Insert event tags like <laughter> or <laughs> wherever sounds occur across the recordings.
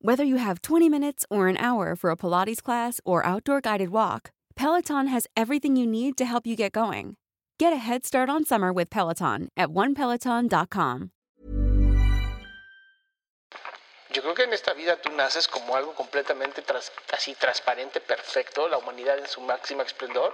Whether you have 20 minutes or an hour for a Pilates class or outdoor guided walk, Peloton has everything you need to help you get going. Get a head start on summer with Peloton at onepeloton.com. Yo creo que en esta vida tú naces como algo completamente tras- así transparente, perfecto, la humanidad en su máxima esplendor.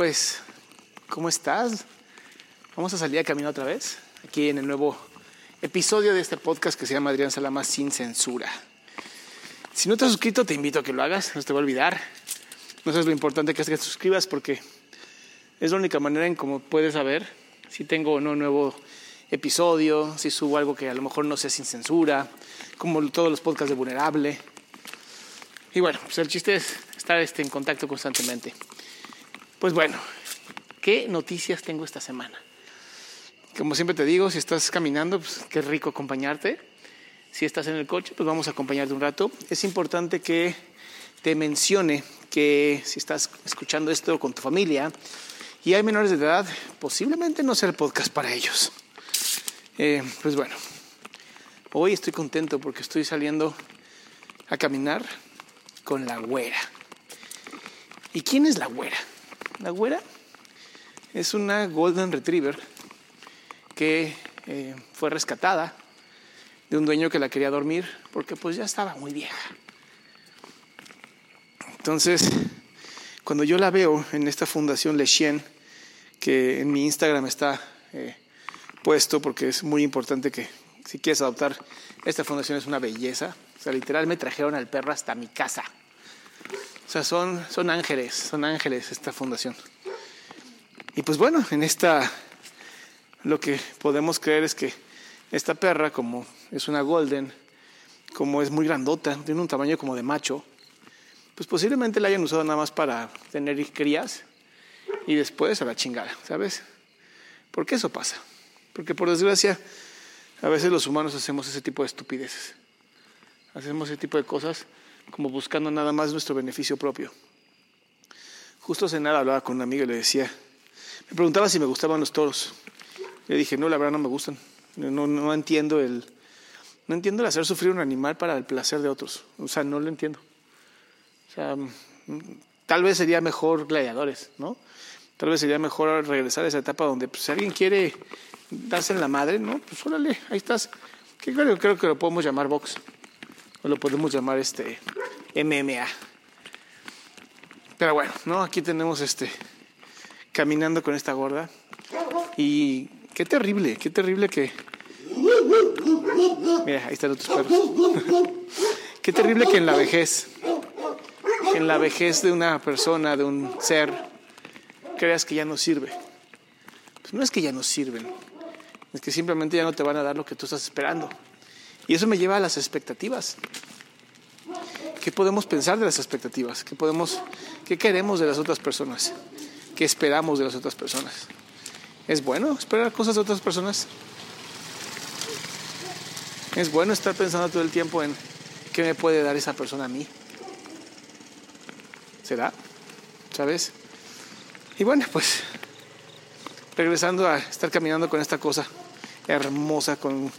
Pues, ¿cómo estás? Vamos a salir a caminar otra vez, aquí en el nuevo episodio de este podcast que se llama Adrián Salama sin censura. Si no te has suscrito, te invito a que lo hagas, no te va a olvidar. No sabes lo importante que es que te suscribas porque es la única manera en cómo puedes saber si tengo o no un nuevo episodio, si subo algo que a lo mejor no sea sin censura, como todos los podcasts de Vulnerable. Y bueno, pues el chiste es estar este, en contacto constantemente. Pues bueno, ¿qué noticias tengo esta semana? Como siempre te digo, si estás caminando, pues qué rico acompañarte. Si estás en el coche, pues vamos a acompañarte un rato. Es importante que te mencione que si estás escuchando esto con tu familia y hay menores de edad, posiblemente no sea el podcast para ellos. Eh, pues bueno, hoy estoy contento porque estoy saliendo a caminar con la güera. ¿Y quién es la güera? La güera es una Golden Retriever que eh, fue rescatada de un dueño que la quería dormir porque pues ya estaba muy vieja. Entonces, cuando yo la veo en esta fundación Le Chien, que en mi Instagram está eh, puesto porque es muy importante que si quieres adoptar, esta fundación es una belleza. O sea, literal me trajeron al perro hasta mi casa. O sea, son, son ángeles, son ángeles esta fundación. Y pues bueno, en esta lo que podemos creer es que esta perra, como es una golden, como es muy grandota, tiene un tamaño como de macho, pues posiblemente la hayan usado nada más para tener crías y después a la chingada, ¿sabes? ¿Por qué eso pasa? Porque por desgracia a veces los humanos hacemos ese tipo de estupideces. Hacemos ese tipo de cosas como buscando nada más nuestro beneficio propio. Justo hace nada hablaba con un amigo y le decía, me preguntaba si me gustaban los toros. Le dije, no, la verdad no me gustan. No, no entiendo el, no entiendo el hacer sufrir un animal para el placer de otros. O sea, no lo entiendo. O sea, mm, tal vez sería mejor gladiadores, ¿no? Tal vez sería mejor regresar a esa etapa donde pues, si alguien quiere darse en la madre, ¿no? Pues órale, ahí estás. Que creo, creo que lo podemos llamar box. O lo podemos llamar este MMA. Pero bueno, ¿no? Aquí tenemos este caminando con esta gorda. Y qué terrible, qué terrible que. Mira, ahí están otros perros. qué terrible que en la vejez, en la vejez de una persona, de un ser, creas que ya no sirve. Pues no es que ya no sirven, es que simplemente ya no te van a dar lo que tú estás esperando. Y eso me lleva a las expectativas. ¿Qué podemos pensar de las expectativas? ¿Qué, podemos, ¿Qué queremos de las otras personas? ¿Qué esperamos de las otras personas? ¿Es bueno esperar cosas de otras personas? ¿Es bueno estar pensando todo el tiempo en qué me puede dar esa persona a mí? ¿Será? ¿Sabes? Y bueno, pues regresando a estar caminando con esta cosa, hermosa con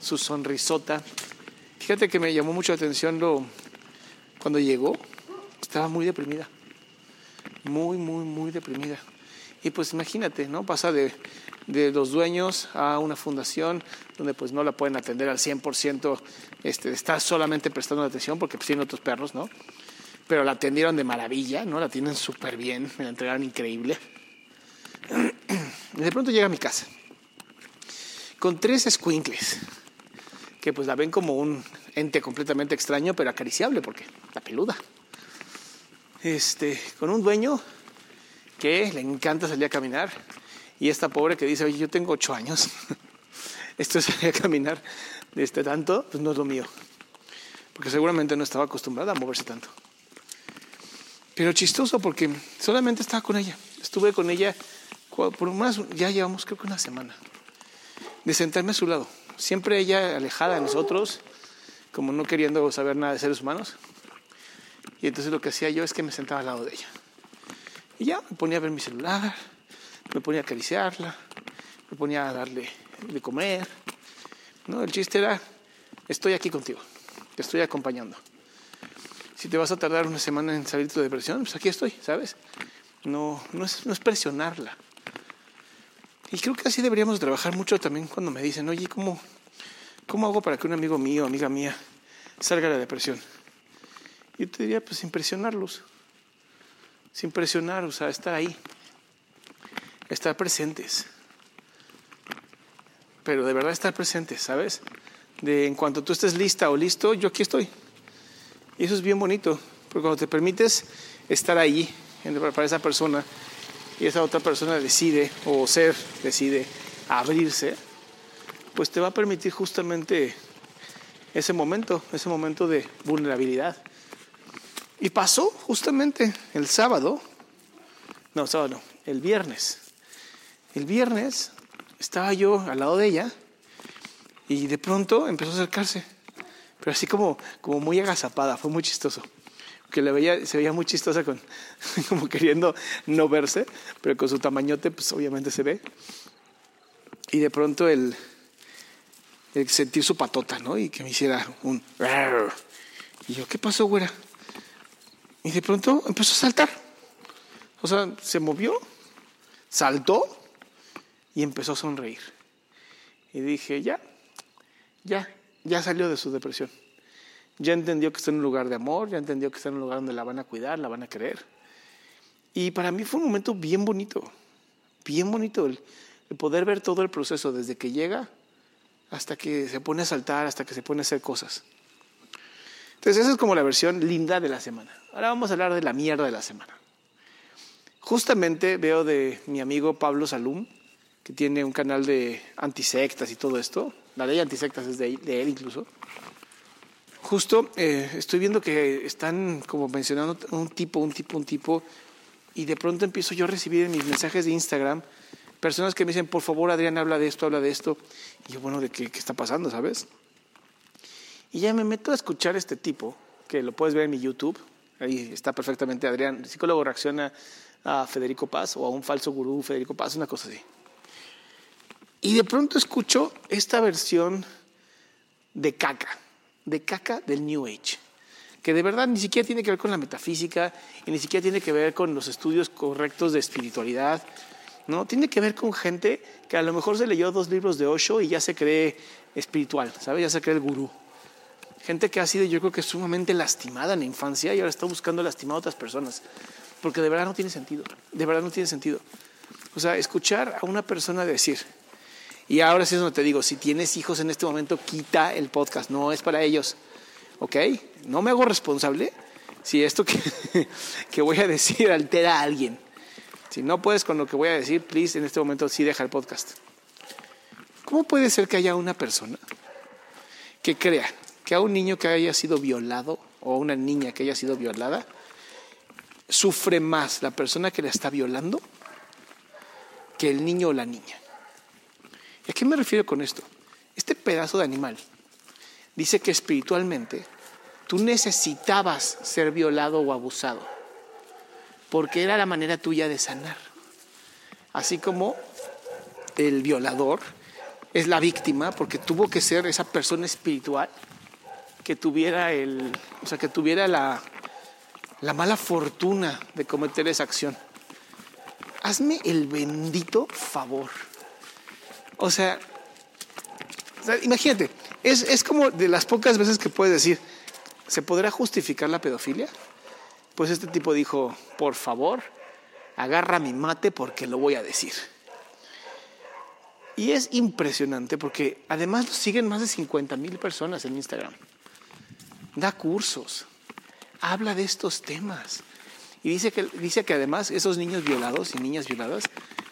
su sonrisota. Fíjate que me llamó mucho la atención lo, cuando llegó, estaba muy deprimida. Muy, muy, muy deprimida. Y pues imagínate, ¿no? Pasa de, de los dueños a una fundación donde pues no la pueden atender al 100%, este, está solamente prestando atención porque pues tienen otros perros, ¿no? Pero la atendieron de maravilla, ¿no? La tienen súper bien, me la entregaron increíble. Y <clears throat> de pronto llega a mi casa con tres squinkles que pues la ven como un ente completamente extraño pero acariciable porque la peluda. Este, con un dueño que le encanta salir a caminar y esta pobre que dice, oye, yo tengo ocho años, <laughs> esto es salir a caminar de este tanto, pues no es lo mío, porque seguramente no estaba acostumbrada a moverse tanto. Pero chistoso porque solamente estaba con ella, estuve con ella por más, ya llevamos creo que una semana, de sentarme a su lado, siempre ella alejada de nosotros, como no queriendo saber nada de seres humanos. Y entonces lo que hacía yo es que me sentaba al lado de ella. Y ya me ponía a ver mi celular, me ponía a acariciarla, me ponía a darle de comer. ¿no? El chiste era, estoy aquí contigo, te estoy acompañando. Si te vas a tardar una semana en salir de tu depresión, pues aquí estoy, ¿sabes? No, no, es, no es presionarla. Y creo que así deberíamos trabajar mucho también cuando me dicen, oye, ¿cómo, ¿cómo hago para que un amigo mío, amiga mía, salga de la depresión? Yo te diría, pues impresionarlos. Sin presionar, o sea, estar ahí. Estar presentes. Pero de verdad estar presentes, ¿sabes? De en cuanto tú estés lista o listo, yo aquí estoy. Y eso es bien bonito, porque cuando te permites estar ahí para esa persona y esa otra persona decide, o ser decide abrirse, pues te va a permitir justamente ese momento, ese momento de vulnerabilidad. Y pasó justamente el sábado, no, sábado no, el viernes. El viernes estaba yo al lado de ella y de pronto empezó a acercarse, pero así como, como muy agazapada, fue muy chistoso. Que le veía, se veía muy chistosa con, <laughs> como queriendo no verse, pero con su tamañote, pues obviamente se ve. Y de pronto el, el sentir su patota, ¿no? Y que me hiciera un... Y yo, ¿qué pasó, güera? Y de pronto empezó a saltar. O sea, se movió, saltó y empezó a sonreír. Y dije, ya, ya, ya salió de su depresión. Ya entendió que está en un lugar de amor, ya entendió que está en un lugar donde la van a cuidar, la van a querer. Y para mí fue un momento bien bonito, bien bonito el poder ver todo el proceso desde que llega hasta que se pone a saltar, hasta que se pone a hacer cosas. Entonces esa es como la versión linda de la semana. Ahora vamos a hablar de la mierda de la semana. Justamente veo de mi amigo Pablo Salum, que tiene un canal de antisectas y todo esto. La ley antisectas es de, él incluso. Justo eh, estoy viendo que están como mencionando un tipo, un tipo, un tipo, y de pronto empiezo yo a recibir en mis mensajes de Instagram personas que me dicen, por favor, Adrián, habla de esto, habla de esto. Y yo, bueno, ¿de qué, qué está pasando, sabes? Y ya me meto a escuchar a este tipo, que lo puedes ver en mi YouTube. Ahí está perfectamente Adrián. El psicólogo reacciona a Federico Paz o a un falso gurú Federico Paz, una cosa así. Y de pronto escucho esta versión de caca, de caca del New Age, que de verdad ni siquiera tiene que ver con la metafísica y ni siquiera tiene que ver con los estudios correctos de espiritualidad, ¿no? Tiene que ver con gente que a lo mejor se leyó dos libros de Osho y ya se cree espiritual, ¿sabes? Ya se cree el gurú. Gente que ha sido, yo creo que sumamente lastimada en la infancia y ahora está buscando lastimar a otras personas. Porque de verdad no tiene sentido. De verdad no tiene sentido. O sea, escuchar a una persona decir, y ahora sí es donde te digo, si tienes hijos en este momento, quita el podcast. No es para ellos. ¿Ok? No me hago responsable si esto que, <laughs> que voy a decir altera a alguien. Si no puedes con lo que voy a decir, please, en este momento sí deja el podcast. ¿Cómo puede ser que haya una persona que crea que a un niño que haya sido violado o a una niña que haya sido violada, sufre más la persona que la está violando que el niño o la niña. ¿Y a qué me refiero con esto? Este pedazo de animal dice que espiritualmente tú necesitabas ser violado o abusado, porque era la manera tuya de sanar. Así como el violador es la víctima porque tuvo que ser esa persona espiritual que tuviera el, o sea, que tuviera la, la mala fortuna de cometer esa acción. Hazme el bendito favor. O sea, imagínate, es, es como de las pocas veces que puedes decir, ¿se podrá justificar la pedofilia? Pues este tipo dijo, por favor, agarra mi mate porque lo voy a decir. Y es impresionante porque además siguen más de 50 mil personas en Instagram. Da cursos, habla de estos temas. Y dice que, dice que además esos niños violados y niñas violadas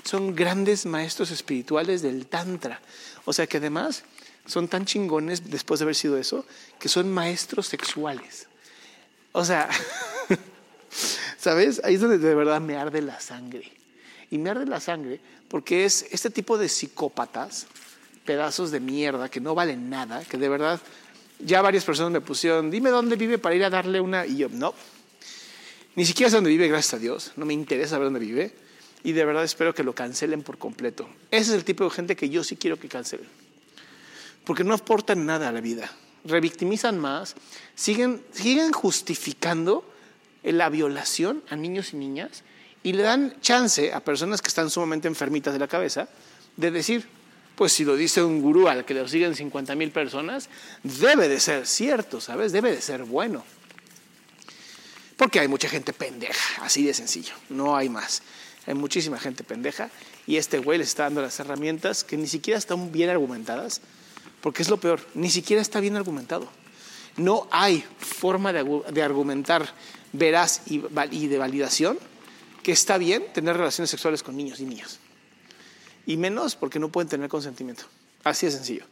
son grandes maestros espirituales del Tantra. O sea que además son tan chingones después de haber sido eso, que son maestros sexuales. O sea, <laughs> ¿sabes? Ahí es donde de verdad me arde la sangre. Y me arde la sangre porque es este tipo de psicópatas, pedazos de mierda que no valen nada, que de verdad ya varias personas me pusieron, dime dónde vive para ir a darle una, y yo, no, ni siquiera sé dónde vive, gracias a Dios, no me interesa saber dónde vive, y de verdad espero que lo cancelen por completo. Ese es el tipo de gente que yo sí quiero que cancelen, porque no aportan nada a la vida, revictimizan más, siguen, siguen justificando la violación a niños y niñas, y le dan chance a personas que están sumamente enfermitas de la cabeza de decir, pues si lo dice un gurú al que lo siguen 50 mil personas, debe de ser cierto, ¿sabes? Debe de ser bueno. Porque hay mucha gente pendeja, así de sencillo, no hay más. Hay muchísima gente pendeja y este güey les está dando las herramientas que ni siquiera están bien argumentadas, porque es lo peor, ni siquiera está bien argumentado. No hay forma de, argumentar veraz y de validación que está bien tener relaciones sexuales con niños y niñas. Y menos porque no pueden tener consentimiento. Así de sencillo.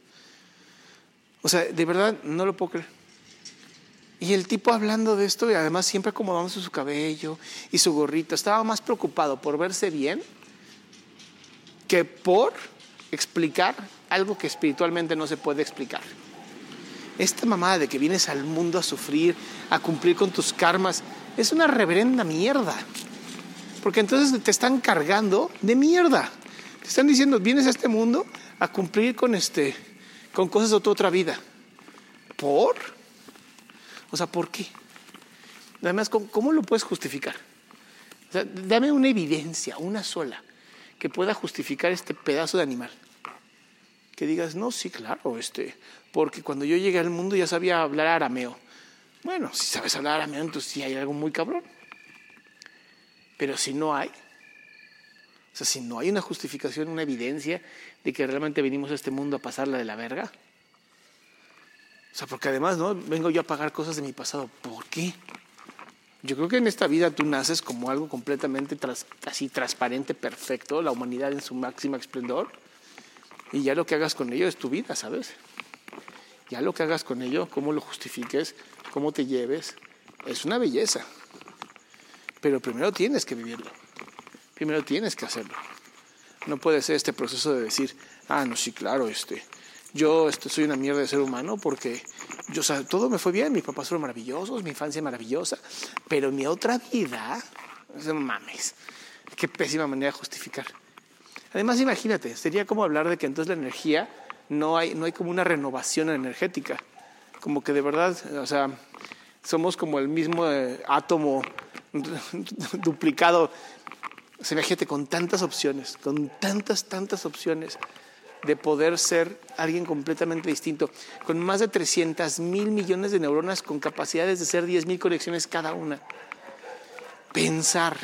O sea, de verdad no lo puedo creer. Y el tipo hablando de esto y además siempre acomodándose su cabello y su gorrito, estaba más preocupado por verse bien que por explicar algo que espiritualmente no se puede explicar. Esta mamada de que vienes al mundo a sufrir, a cumplir con tus karmas, es una reverenda mierda. Porque entonces te están cargando de mierda. Te están diciendo, vienes a este mundo a cumplir con, este, con cosas de tu otra vida. ¿Por? O sea, ¿por qué? Además, ¿cómo, lo puedes justificar? dame una evidencia, una sola, que pueda justificar este pedazo de animal. Que digas, no, sí, claro, este, porque cuando yo llegué al mundo ya sabía hablar arameo. Bueno, si sabes hablar arameo, entonces sí hay algo muy cabrón. Pero si no hay, o sea, si no hay una justificación, una evidencia de que realmente venimos a este mundo a pasarla de la verga. O sea, porque además, ¿no? Vengo yo a pagar cosas de mi pasado. ¿Por qué? Yo creo que en esta vida tú naces como algo completamente así transparente, perfecto, la humanidad en su máxima esplendor. Y ya lo que hagas con ello es tu vida, ¿sabes? Ya lo que hagas con ello, cómo lo justifiques, cómo te lleves, es una belleza. Pero primero tienes que vivirlo. Primero tienes que hacerlo. No puede ser este proceso de decir, ah, no, sí, claro, este, yo este, soy una mierda de ser humano porque yo, o todo me fue bien, mis papás fueron maravillosos, mi infancia maravillosa, pero mi otra vida, mames, qué pésima manera de justificar. Además, imagínate, sería como hablar de que entonces la energía no hay, no hay como una renovación energética, como que de verdad, o sea, somos como el mismo eh, átomo <laughs> duplicado. Se imagínate con tantas opciones, con tantas, tantas opciones de poder ser alguien completamente distinto, con más de 300 mil millones de neuronas con capacidades de ser 10 mil conexiones cada una. Pensar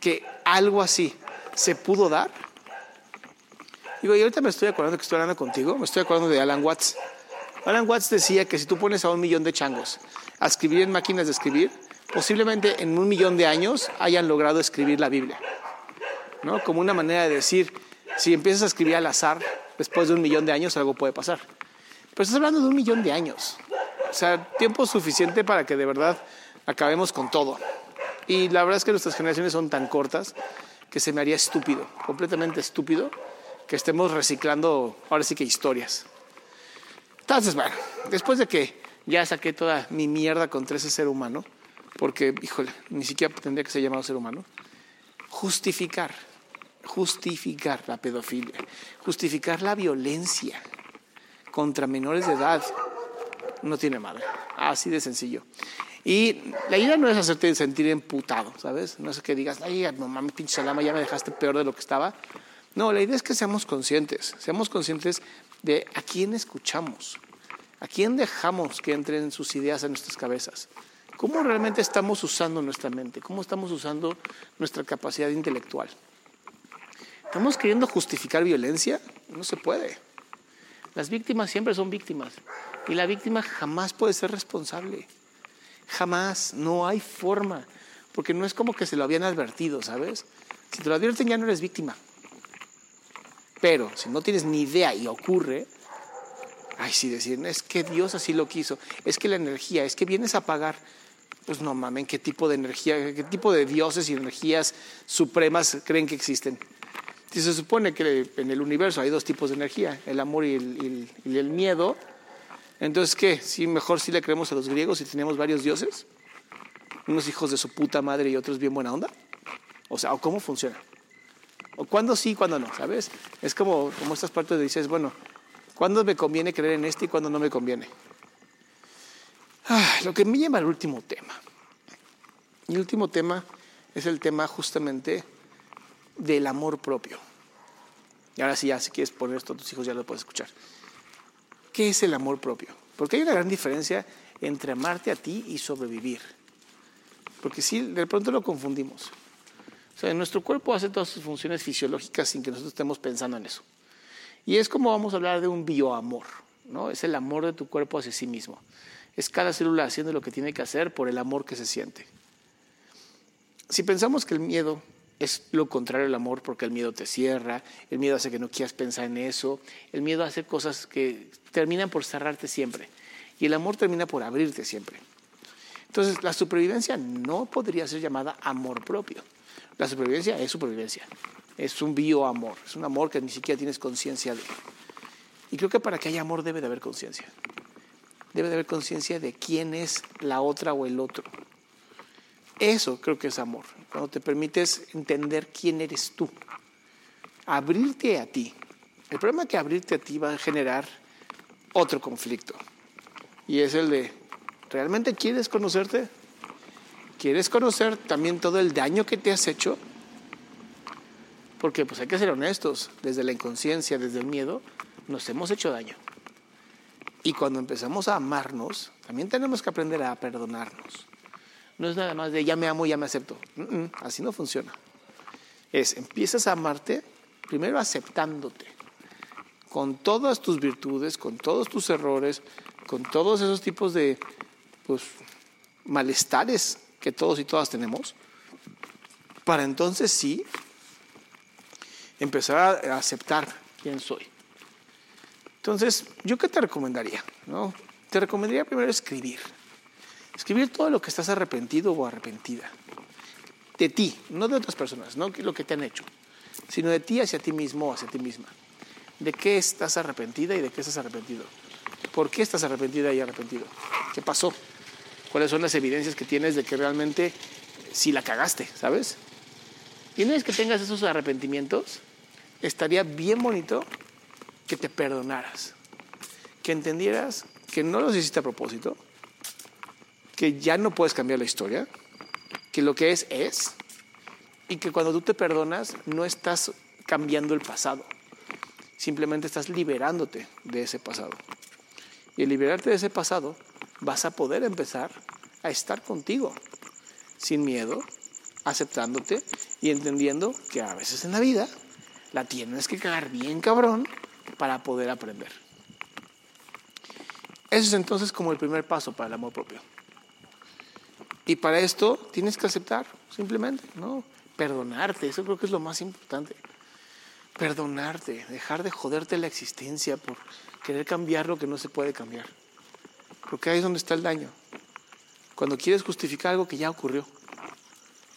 que algo así se pudo dar. Digo, y ahorita me estoy acordando que estoy hablando contigo, me estoy acordando de Alan Watts. Alan Watts decía que si tú pones a un millón de changos a escribir en máquinas de escribir, posiblemente en un millón de años hayan logrado escribir la Biblia. ¿no? Como una manera de decir, si empiezas a escribir al azar, después de un millón de años algo puede pasar. Pero estás hablando de un millón de años. O sea, tiempo suficiente para que de verdad acabemos con todo. Y la verdad es que nuestras generaciones son tan cortas que se me haría estúpido, completamente estúpido, que estemos reciclando ahora sí que historias. Entonces, bueno, después de que ya saqué toda mi mierda contra ese ser humano, porque, híjole, ni siquiera tendría que ser llamado ser humano. Justificar, justificar la pedofilia, justificar la violencia contra menores de edad, no tiene madre. Así de sencillo. Y la idea no es hacerte sentir emputado, ¿sabes? No es que digas, ay, mamá, mi pinche salama, ya me dejaste peor de lo que estaba. No, la idea es que seamos conscientes, seamos conscientes de a quién escuchamos, a quién dejamos que entren sus ideas en nuestras cabezas. ¿Cómo realmente estamos usando nuestra mente? ¿Cómo estamos usando nuestra capacidad intelectual? ¿Estamos queriendo justificar violencia? No se puede. Las víctimas siempre son víctimas y la víctima jamás puede ser responsable. Jamás, no hay forma, porque no es como que se lo habían advertido, ¿sabes? Si te lo advierten ya no eres víctima. Pero si no tienes ni idea y ocurre, ay, sí decir, es que Dios así lo quiso, es que la energía, es que vienes a pagar pues no mamen, ¿qué tipo de energía, qué tipo de dioses y energías supremas creen que existen? Si se supone que en el universo hay dos tipos de energía, el amor y el, miedo, entonces ¿qué? ¿Sí, mejor si le creemos a los griegos y tenemos varios dioses, unos hijos de su puta madre y otros bien buena onda. O sea, ¿o cómo funciona? ¿O cuándo sí, cuándo no? ¿Sabes? Es como, como estas partes donde dices, bueno, ¿cuándo me conviene creer en este y cuándo no me conviene? Ah, lo que me lleva al último tema. Y el último tema es el tema justamente del amor propio. Y ahora sí, ya si quieres poner esto a tus hijos ya lo puedes escuchar. ¿Qué es el amor propio? Porque hay una gran diferencia entre amarte a ti y sobrevivir. Porque sí, de pronto lo confundimos. O sea, nuestro cuerpo hace todas sus funciones fisiológicas sin que nosotros estemos pensando en eso. Y es como vamos a hablar de un bioamor, ¿no? Es el amor de tu cuerpo hacia sí mismo. Es cada célula haciendo lo que tiene que hacer por el amor que se siente. Si pensamos que el miedo es lo contrario al amor porque el miedo te cierra, el miedo hace que no quieras pensar en eso, el miedo hace cosas que terminan por cerrarte siempre y el amor termina por abrirte siempre. Entonces, la supervivencia no podría ser llamada amor propio. La supervivencia es supervivencia, es un bioamor, es un amor que ni siquiera tienes conciencia de. Y creo que para que haya amor debe de haber conciencia debe de haber conciencia de quién es la otra o el otro. Eso creo que es amor, cuando te permites entender quién eres tú, abrirte a ti. El problema es que abrirte a ti va a generar otro conflicto y es el de, ¿realmente quieres conocerte? ¿Quieres conocer también todo el daño que te has hecho? Porque pues hay que ser honestos, desde la inconsciencia, desde el miedo, nos hemos hecho daño. Y cuando empezamos a amarnos, también tenemos que aprender a perdonarnos. No es nada más de ya me amo, ya me acepto. así no funciona. Es, empiezas a amarte primero aceptándote, con todas tus virtudes, con todos tus errores, con todos esos tipos de pues, malestares que todos y todas tenemos, para entonces sí empezar a aceptar quién soy. Entonces, ¿yo qué te recomendaría? ¿No? Te recomendaría primero escribir. Escribir todo lo que estás arrepentido o arrepentida. De ti, no de otras personas, no lo que te han hecho, sino de ti hacia ti mismo o hacia ti misma. ¿De qué estás arrepentida y de qué estás arrepentido? ¿Por qué estás arrepentida y arrepentido? ¿Qué pasó? ¿Cuáles son las evidencias que tienes de que realmente sí la cagaste, sabes? Y una vez que tengas esos arrepentimientos, estaría bien bonito que te perdonaras, que entendieras que no los hiciste a propósito, que ya no puedes cambiar la historia, que lo que es es, y que cuando tú te perdonas no estás cambiando el pasado, simplemente estás liberándote de ese pasado. Y al liberarte de ese pasado, vas a poder empezar a estar contigo, sin miedo, aceptándote y entendiendo que a veces en la vida la tienes que cagar bien cabrón para poder aprender. Eso es entonces como el primer paso para el amor propio. Y para esto tienes que aceptar, simplemente, ¿no? Perdonarte, eso creo que es lo más importante. Perdonarte, dejar de joderte la existencia por querer cambiar lo que no se puede cambiar. Porque ahí es donde está el daño. Cuando quieres justificar algo que ya ocurrió.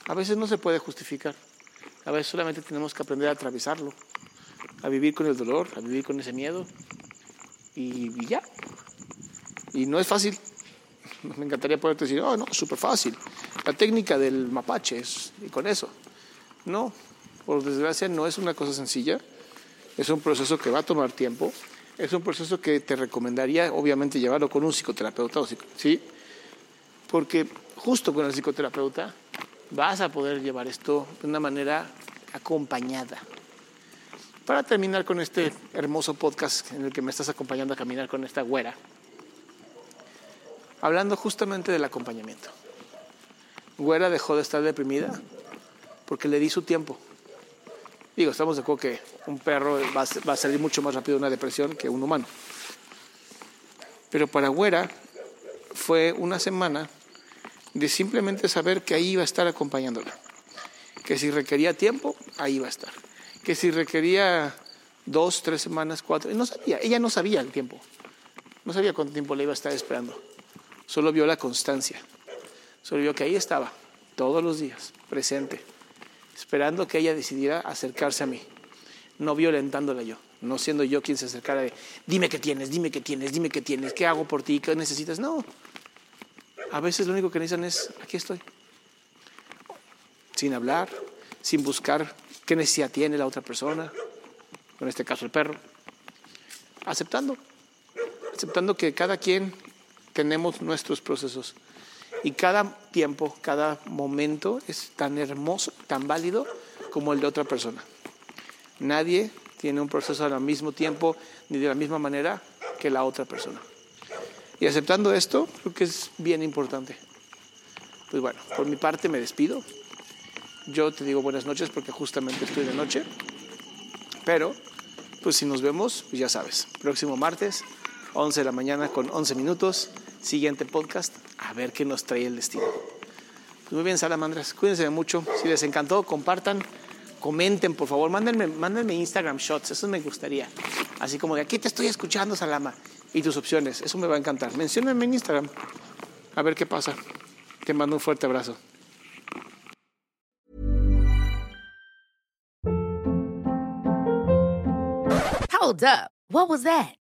A veces no se puede justificar. A veces solamente tenemos que aprender a atravesarlo a vivir con el dolor, a vivir con ese miedo y, ya. Y no es fácil. <laughs> Me encantaría poderte decir, oh, no, súper fácil. La técnica del mapache es, y con eso. No, por desgracia no es una cosa sencilla, es un proceso que va a tomar tiempo, es un proceso que te recomendaría obviamente llevarlo con un psicoterapeuta, ¿sí? Porque justo con el psicoterapeuta vas a poder llevar esto de una manera acompañada. Para terminar con este hermoso podcast en el que me estás acompañando a caminar con esta güera, hablando justamente del acompañamiento. Güera dejó de estar deprimida porque le di su tiempo. Digo, estamos de acuerdo que un perro va a, salir mucho más rápido de una depresión que un humano. Pero para Güera fue una semana de simplemente saber que ahí iba a estar acompañándola. Que si requería tiempo, ahí iba a estar. Que si requería dos, tres semanas, cuatro, no sabía, ella no sabía el tiempo. No sabía cuánto tiempo le iba a estar esperando. Solo vio la constancia. Solo vio que ahí estaba, todos los días, presente, esperando que ella decidiera acercarse a mí, no violentándola yo, no siendo yo quien se acercara de, dime qué tienes, dime qué tienes, dime qué tienes, qué hago por ti, qué necesitas. No, a veces lo único que necesitan es, aquí estoy, sin hablar, sin buscar qué necesidad tiene la otra persona, en este caso el perro, aceptando, aceptando que cada quien tenemos nuestros procesos y cada tiempo, cada momento es tan hermoso, tan válido como el de otra persona. Nadie tiene un proceso al mismo tiempo ni de la misma manera que la otra persona. Y aceptando esto, creo que es bien importante. Pues bueno, por mi parte me despido. Yo te digo buenas noches porque justamente estoy de noche. Pero, pues si nos vemos, pues ya sabes, próximo martes, 11 de la mañana con 11 minutos siguiente podcast a ver qué nos trae el destino. Pues muy bien, salamandras, cuídense mucho. Si les encantó, compartan, comenten, por favor. Mándenme, mándenme Instagram shots, eso me gustaría. Así como de aquí te estoy escuchando, Salama. Y tus opciones, eso me va a encantar. Menciónenme en Instagram, a ver qué pasa. Te mando un fuerte abrazo. Hold up. What was that?